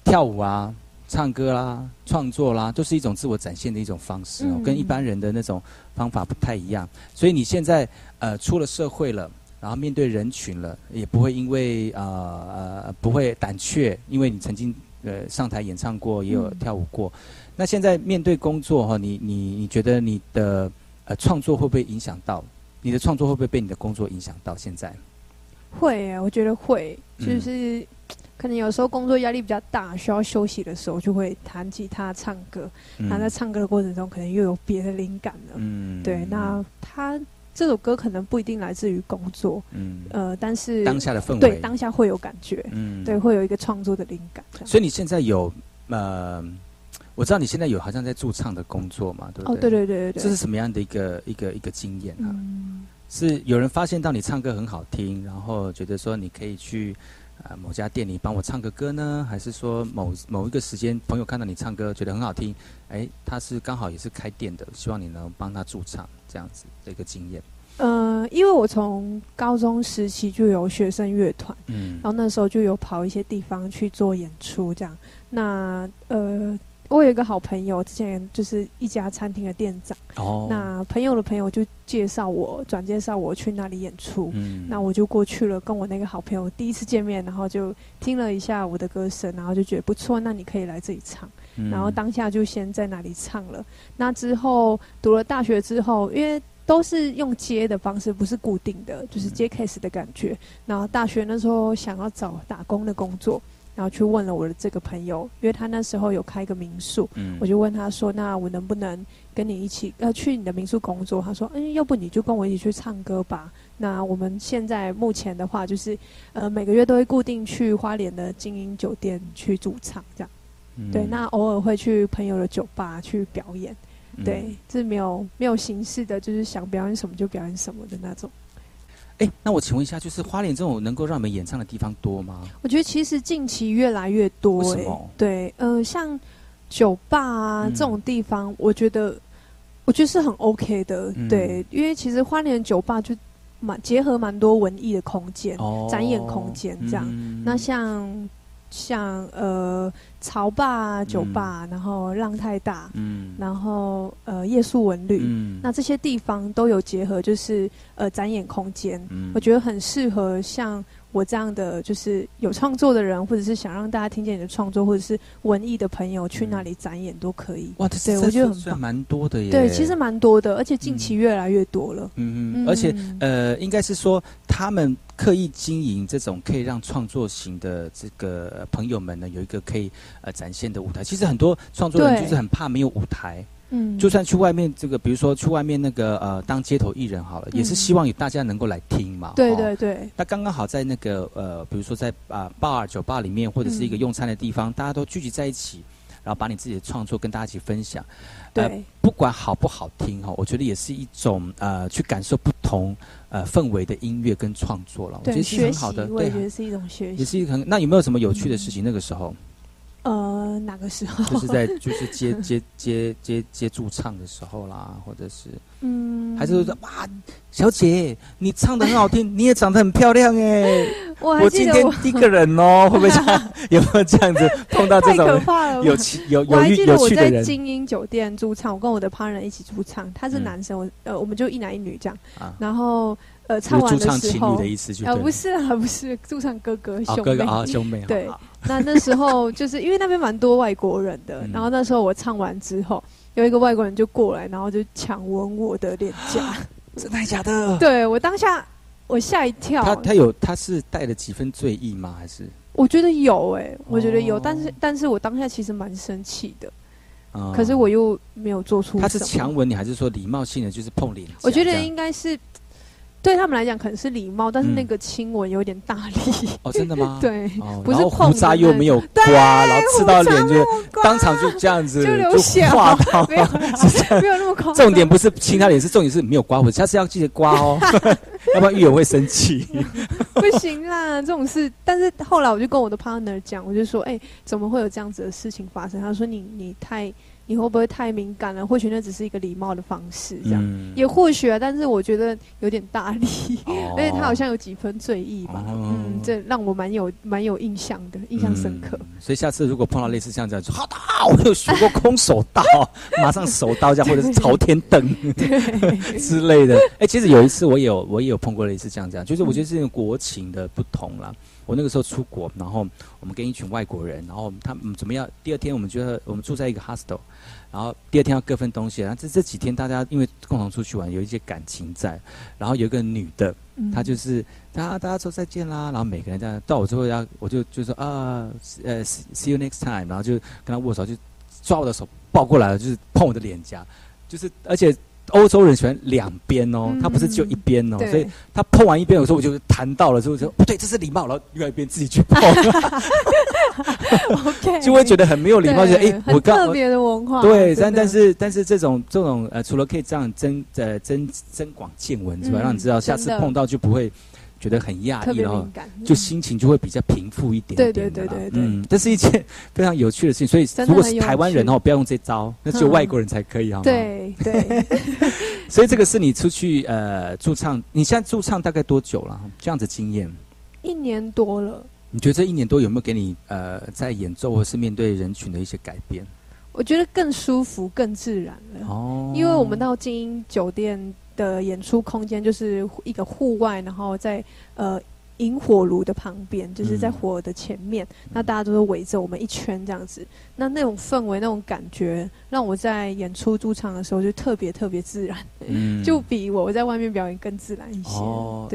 A: 跳舞啊。唱歌啦，创作啦，都是一种自我展现的一种方式哦，
F: 嗯
A: 跟一般人的那种方法不太一样。所以你现在呃出了社会了，然后面对人群了，也不会因为呃呃不会胆怯，因为你曾经呃上台演唱过，也有
F: 嗯
A: 跳舞过。那现在面对工作哈，你你你觉得你的呃创作会不会影响到？你的创作会不会被你的工作影响到？现在？
F: 会耶，我觉得会，
A: 嗯
F: 就是、可能有时候工作压力比较大，需要休息的时候，就会弹吉他、唱歌。
A: 嗯
F: 那在唱歌的过程中，可能又有别的灵感了。
A: 嗯
F: 对，那他这首歌可能不一定来自于工作，
A: 嗯。
F: 呃，但是
A: 当下的氛围，
F: 对当下会有感觉，
A: 嗯。
F: 对，会有一个创作的灵感。
A: 所以你现在有呃，我知道你现在有好像在驻唱的工作嘛，对不
F: 哦，对对对对对，
A: 这是什么样的一个一个一个经验啊？
F: 嗯，
A: 是有人发现到你唱歌很好听，然后觉得说你可以去呃某家店里帮我唱个歌呢，还是说某某一个时间朋友看到你唱歌觉得很好听，哎，他是刚好也是开店的，希望你能帮他驻唱这样子的一个经验。
F: 呃，因为我从高中时期就有学生乐团，
A: 嗯
F: 然后那时候就有跑一些地方去做演出，这样。那呃，我有一个好朋友，之前就是一家餐厅的店长，
A: 哦，
F: 那朋友的朋友就介绍我，转介绍我去那里演出。
A: 嗯
F: 那我就过去了，跟我那个好朋友第一次见面，然后就听了一下我的歌声，然后就觉得不错，那你可以来这里唱。
A: 嗯
F: 然后当下就先在那里唱了。那之后读了大学之后，因为都是用接的方式，不是固定的，就是接 case 的感觉。然后大学那时候想要找打工的工作，然后去问了我的这个朋友，因为他那时候有开一个民宿，
A: 嗯
F: 我就问他说：“那我能不能跟你一起呃去你的民宿工作？”他说：“嗯，要不你就跟我一起去唱歌吧。”那我们现在目前的话，就是呃每个月都会固定去花莲的精英酒店去驻唱，这样。
A: 嗯
F: 对，那偶尔会去朋友的酒吧去表演。
A: 嗯
F: 对，是没有没有形式的，就是想表演什么就表演什么的那种。
A: 哎，那我请问一下，就是花莲这种能够让你们演唱的地方多吗？
F: 我觉得其实近期越来越多、欸，
A: 为什么？
F: 对，呃，像酒吧啊、
A: 嗯。
F: 这种地方，我觉得我觉得是很 OK 的，
A: 嗯。
F: 对，因为其实花莲酒吧就蛮结合蛮多文艺的空间、
A: 哦。
F: 展演空间这样。
A: 嗯。
F: 那像像呃潮吧啊、酒吧，然后浪太大，
A: 嗯。
F: 然后呃夜宿文旅，
A: 嗯。
F: 那这些地方都有结合，就是呃展演空间，
A: 嗯。
F: 我觉得很适合像我这样的，就是有创作的人，或者是想让大家听见你的创作，或者是文艺的朋友去那里展演都可以。
A: 哇，这
F: 对我觉得很棒。
A: 算蛮多的耶。
F: 对，其实蛮多的，而且近期越来越多了。
A: 嗯嗯，而且呃，应该是说他们刻意经营这种可以让创作型的这个呃朋友们呢，有一个可以呃展现的舞台。其实很多创作人就是很怕没有舞台。
F: 嗯，
A: 就算去外面这个，比如说去外面那个呃当街头艺人好了，也是
F: 嗯
A: 希望有大家能够来听嘛。
F: 对
A: 哦
F: 对对，
A: 那刚刚好在那个呃，比如说在啊、bar 酒吧里面，或者是一个
F: 嗯
A: 用餐的地方，大家都聚集在一起，然后把你自己的创作跟大家一起分享。呃
F: 对，
A: 不管好不好听哈，我觉得也是一种呃去感受不同呃氛围的音乐跟创作了。我觉
F: 对，
A: 得是很好的，对
F: 我也觉，得是一种学习。
A: 也是一个很。那有没有什么有趣的事情？那个时候，
F: 呃，哪个时候？
A: 就是在 就是接接接接接驻唱的时候啦，或者是
F: 嗯，
A: 还是说哇，小姐你唱的很好听，你也长得很漂亮哎，
F: 我还
A: 我今天
F: 记得我
A: 一个人哦，会不会这样？有没有这样子碰到这种
F: 怕了吧。
A: 有趣有
F: 我还记得我在精英酒店驻唱，我跟我的 partner 一起驻唱，他是
A: 嗯
F: 男生，我呃我们就一男一女这样，
A: 啊？
F: 然后呃唱完的时候
A: 唱情侣的，意思就对了
F: 呃不是啊不是驻唱哥哥
A: 啊
F: 兄妹，
A: 哥哥啊兄妹
F: 对
A: 好
F: 那那时候就是因为那边蛮多外国人的，
A: 嗯
F: 然后那时候我唱完之后，有一个外国人就过来，然后就强吻我的脸颊，
A: 真的假的？
F: 对我当下我吓一跳，
A: 他他有他是带了几分醉意吗？还是？
F: 我觉得有哎、我觉得有，
A: 哦
F: 但是但是我当下其实蛮生气的，
A: 啊
F: 可是我又没有做出
A: 他是强吻你，还是说礼貌性的就是碰脸？
F: 我觉得应该是对他们来讲可能是礼貌，但是
A: 嗯
F: 那个亲吻有点大力，
A: 哦，真的吗？
F: 对，
A: 哦，
F: 不是
A: 然后胡
F: 碰的那
A: 渣又没有刮，然后刺到脸就当场就这样子
F: 就流血
A: 划到，
F: 没有
A: 是。
F: 没有那么夸张。
A: 重点不是亲他脸，是重点是没有刮胡，下次要记得刮哦，要不然狱友会生气。
F: 不行啦，这种事。但是后来我就跟我的 partner 讲，我就说，哎、怎么会有这样子的事情发生？他说你你太你会不会太敏感了？或许那只是一个礼貌的方式，这样、
A: 嗯
F: 也或许啊。但是我觉得有点大力，
A: 哦
F: 而且他好像有几分醉意吧。
A: 哦
F: 嗯，这让我蛮有蛮有印象的，印象深刻。
A: 嗯所以下次如果碰到类似这样子，就好的，我有学过空手道，马上手刀这样，或者是朝天蹬 之类的。哎、其实有一次我也有我也有碰过类似这样这样，就是我觉得是国情的不同啦。我那个时候出国，然后我们跟一群外国人，然后他们怎么样？第二天我们觉得我们住在一个 hostel，然后第二天要各分东西。然后这这几天大家因为共同出去玩，有一些感情在。然后有一个女的，
F: 嗯
A: 她就是大家大家说再见啦，然后每个人这样到我之后要我就就说啊呃 see see you next time，然后就跟她握手，就抓我的手抱过来了，就是碰我的脸颊，就是而且。欧洲人喜欢两边哦，
F: 嗯。
A: 他不是只有一边哦，
F: 对。
A: 所以他碰完一边，有时候我就弹到了，之后就不对，这是礼貌，然后另外一边自己去碰，
F: OK，
A: 就会觉得很没有礼貌，就哎，我
F: 很
A: 刚
F: 特别的文化。
A: 对，但但是但是这种这种呃，除了可以这样增呃增增广见闻之外，
F: 嗯
A: 让你知道下次碰到就不会觉得很讶异，然后，就
F: 嗯
A: 心情就会比较平复一点
F: 对。对对对对
A: 嗯，这是一件非常有趣的事情。所以如果是台湾人哦，不要用这招，那只有
F: 嗯
A: 外国人才可以，好吗？。
F: 对 对，
A: 所以这个是你出去呃驻唱，你现在驻唱大概多久了？这样子经验，
F: 一年多了。
A: 你觉得这一年多有没有给你呃在演奏或是面对人群的一些改变？
F: 我觉得更舒服、更自然了。
A: 哦，
F: 因为我们到精英酒店的演出空间就是一个户外，然后在呃引火炉的旁边，就是在
A: 嗯
F: 火的前面，那大家都是围着我们一圈这样子。那那种氛围、那种感觉，让我在演出驻场的时候就特别特别自然，
A: 嗯
F: 就比我在外面表演更自然一些。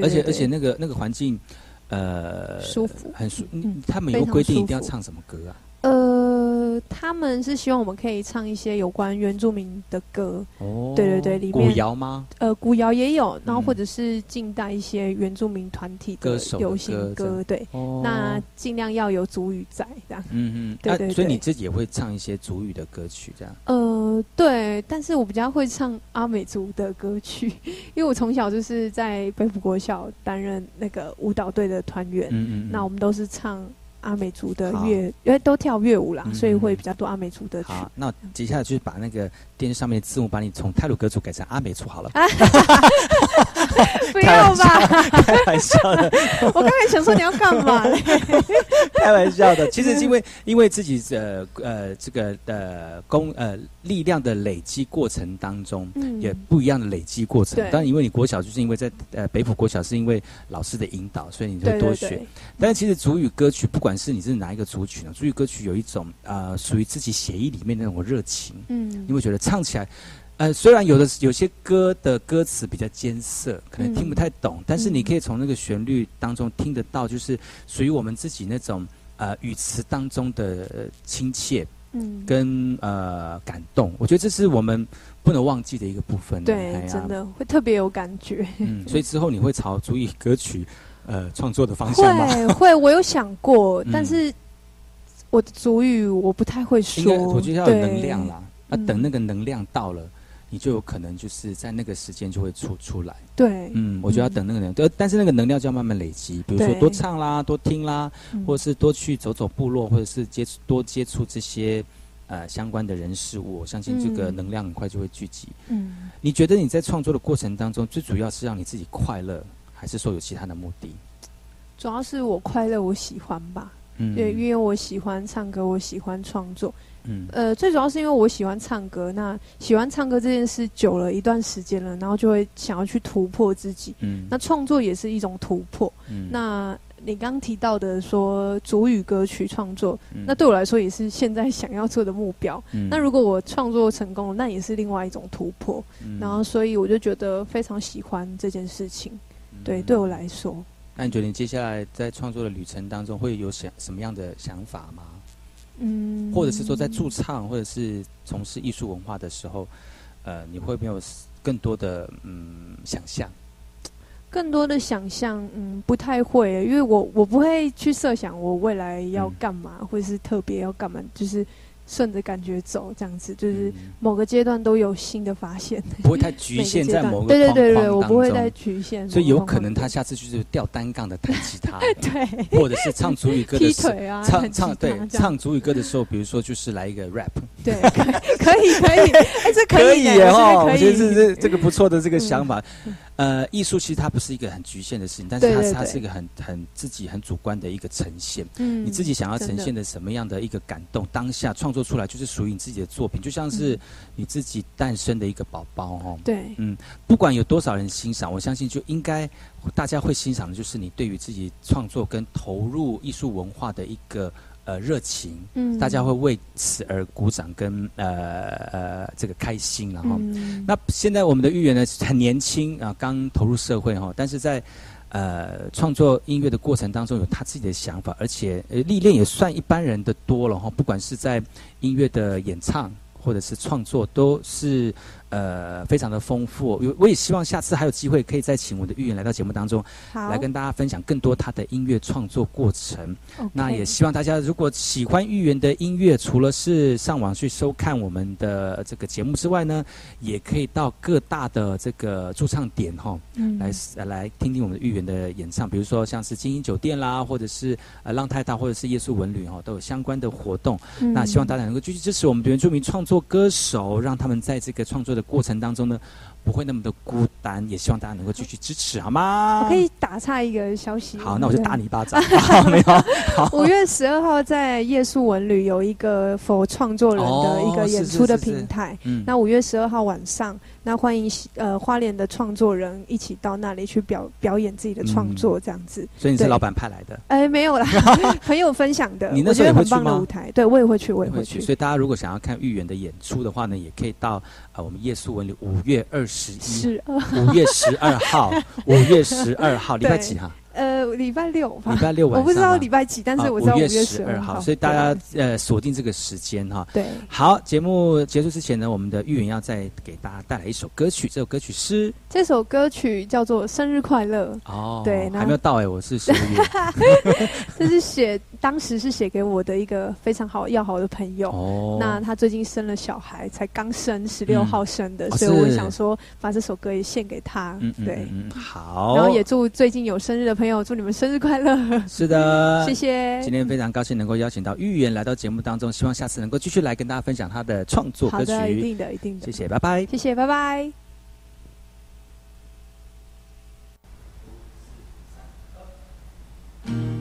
A: 而且而且那个那个环境，呃，
F: 舒服
A: 很舒。他们有规定一定要唱什么歌啊？
F: 呃，他们是希望我们可以唱一些有关原住民的歌，
A: 哦，
F: 对对对里面
A: 古
F: 面
A: 谣吗？
F: 呃，古谣也有，然后
A: 嗯
F: 或者是近代一些原住民团体的
A: 歌手
F: 行
A: 歌
F: 对，
A: 哦，
F: 那尽量要有主语在这样。
A: 嗯嗯，
F: 对对
A: 啊所以你自己也会唱一些主语的歌曲，这样。
F: 呃，对，但是我比较会唱阿美族的歌曲，因为我从小就是在北埔国小担任那个舞蹈队的团员，
A: 嗯嗯，
F: 那我们都是唱阿美族的乐，因为都跳乐舞啦，
A: 嗯
F: 所以会比较多阿美族的曲。
A: 好，那接下来就是把那个电视上面的字幕，把你从泰鲁格族改成阿美族好了。
F: 不要吧，
A: 开玩笑的，
F: 我刚才想说你要干嘛嘞？
A: 开玩笑的。其实是因为因为自己呃呃这个呃功呃力量的累积过程当中，
F: 嗯
A: 也不一样的累积过程。
F: 对
A: 当然，因为你国小就是因为在呃北埔国小是因为老师的引导，所以你就多学。
F: 对对对，
A: 但是其实主语歌曲，不管是你是哪一个族群呢，主语歌曲有一种呃属于自己写意里面那种热情，
F: 嗯
A: 你会觉得唱起来。呃，虽然有的有些歌的歌词比较艰涩，可能听不太懂，但是你可以从那个旋律当中听得到，就是属于我们自己那种呃语词当中的呃亲切
F: 嗯，
A: 跟呃感动。我觉得这是我们不能忘记的一个部分。
F: 对
A: 哎，
F: 真的会特别有感觉。
A: 嗯，所以之后你会朝主语歌曲呃创作的方向吗？
F: 会会，我有想过，
A: 嗯。
F: 但是我的主语我不太会说。
A: 我觉得要有能量啦，要
F: 嗯
A: 等那个能量到了，你就有可能就是在那个时间就会出出来。
F: 对，
A: 嗯，我觉得要等那个能，呃，但是那个能量就要慢慢累积，比如说多唱啦，多听啦，
F: 嗯。
A: 或者是多去走走部落，或者是接触多接触这些呃相关的人事物，我相信这个
F: 嗯。
A: 能量很快就会聚集。
F: 嗯，
A: 你觉得你在创作的过程当中，最主要是让你自己快乐，还是说有其他的目的？
F: 主要是我快乐，我喜欢吧。
A: 嗯
F: 对，因为我喜欢唱歌，我喜欢创作。
A: 嗯
F: 呃，最主要是因为我喜欢唱歌。那喜欢唱歌这件事久了一段时间了，然后就会想要去突破自己。
A: 嗯
F: 那创作也是一种突破。
A: 嗯
F: 那你刚提到的说主语歌曲创作，
A: 嗯
F: 那对我来说也是现在想要做的目标。
A: 嗯
F: 那如果我创作成功了，那也是另外一种突破。
A: 嗯
F: 然后，所以我就觉得非常喜欢这件事情。对，对我来说，
A: 那你觉得你接下来在创作的旅程当中会有想什么样的想法吗？
F: 嗯，
A: 或者是说在驻唱或者是从事艺术文化的时候，呃，你会没有更多的嗯想象？
F: 更多的想象，嗯，不太会，因为我我不会去设想我未来要
A: 嗯
F: 干嘛，或者是特别要干嘛，就是顺着感觉走，这样子，就是
A: 嗯。
F: 某个阶段都有新的发现，
A: 不会太局限在某个
F: 对对对对，我不会再局限，
A: 所以有可能他下次就是吊单杠的弹吉他，
F: 对，
A: 或者是唱主语歌的时候
F: 腿啊
A: 唱唱对唱主语歌的时候，比如说就是来一个 rap，
F: 对，可以可以，哎，这可以的
A: 耶哈，
F: 我
A: 我觉得这这这个不错的这个想法。呃，艺术其实它不是一个很局限的事情，但是它它是一个很很自己很主观的一个呈现。
F: 嗯
A: 你自己想要呈现的什么样的一个感动，当下创作出来就是属于你自己的作品，就像是你自己诞生的一个宝宝哦。
F: 对，
A: 嗯，不管有多少人欣赏，我相信就应该大家会欣赏的就是你对于自己创作跟投入艺术文化的一个呃热情，
F: 嗯
A: 大家会为此而鼓掌跟呃呃这个开心，然后。
F: 嗯
A: 那现在我们的玉圆呢很年轻啊，刚投入社会哈，但是在呃创作音乐的过程当中有他自己的想法，而且呃历练也算一般人的多了哈，不管是在音乐的演唱或者是创作，都是呃非常的丰富。我我也希望下次还有机会可以再请我的玉圆来到节目当中，来跟大家分享更多他的音乐创作过程。那也希望大家如果喜欢玉圆的音乐，除了是上网去收看我们的这个节目之外呢，也可以到各大的这个驻唱点哈、
F: 嗯
A: 来呃来听听我们的玉圆的演唱，比如说像是金鹰酒店啦，或者是呃浪太大，或者是夜宿文旅哈、都有相关的活动。
F: 嗯
A: 那希望大家能够继续支持我们的原住民创作歌手，让他们在这个创作的过程当中呢，不会那么的孤单。也希望大家能够继续支持，好吗？
F: 我可以打岔一个消息。
A: 好，那我就打你一巴掌。好，没有。好。
F: 五月十二号在夜宿文旅有一个否创作人的一个演出的平台。
A: 哦是是是是嗯
F: 那五月十二号晚上，那欢迎呃花莲的创作人一起到那里去表表演自己的创作，这样子。对
A: 所以你是老板派来的。
F: 哎，没有啦，朋友分享的，
A: 你那时候
F: 很棒的舞台，对我也会去，我也会去。
A: 所以大家如果想要看玉园的演出的话呢，也可以到呃我们夜宿文旅五月二十一，五月十二号，五月十二号，礼拜几哈？
F: 呃，礼拜六吧，
A: 礼拜六晚上
F: 我不知道礼拜几，但是
A: 啊
F: 我知道
A: 五月
F: 十
A: 十二号，所以大家呃锁定这个时间哈。
F: 对。
A: 好，节目结束之前呢，我们的玉云要再给大家带来一首歌曲，这首歌曲是？
F: 这首歌曲叫做《生日快乐》。
A: 哦，
F: 对，
A: 还没有到哎，我是十二月。
F: 这是写当时是写给我的一个非常好要好的朋友。
A: 哦。
F: 那他最近生了小孩，才刚生，十六
A: 嗯。
F: 号生的，
A: 哦
F: 所以我想说把这首歌也献给他。
A: 嗯嗯
F: 对，
A: 好，
F: 然后也祝最近有生日的朋友，祝你们生日快乐。
A: 是的，
F: 谢谢
A: 今天非常高兴能够邀请到玉言来到节目当中，希望下次能够继续来跟大家分享他的创作歌曲。
F: 好的，一定的，一定的。
A: 谢谢，拜拜。
F: 谢谢，拜拜。
D: 十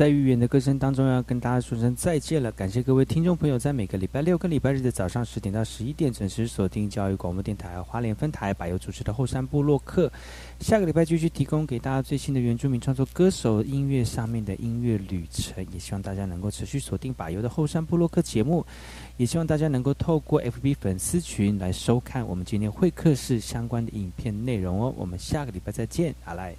A: 在预言的歌声当中，要跟大家说声再见了。感谢各位听众朋友，在每个礼拜六跟礼拜日的早上十点到十一点准时锁定教育广播电台花莲分台，柏优主持的后山部落客。下个礼拜继续提供给大家最新的原住民创作歌手音乐上面的音乐旅程，也希望大家能够持续锁定柏优的后山部落客节目，也希望大家能够透过 FB 粉丝群来收看我们今天会客室相关的影片内容哦。我们下个礼拜再见，阿来。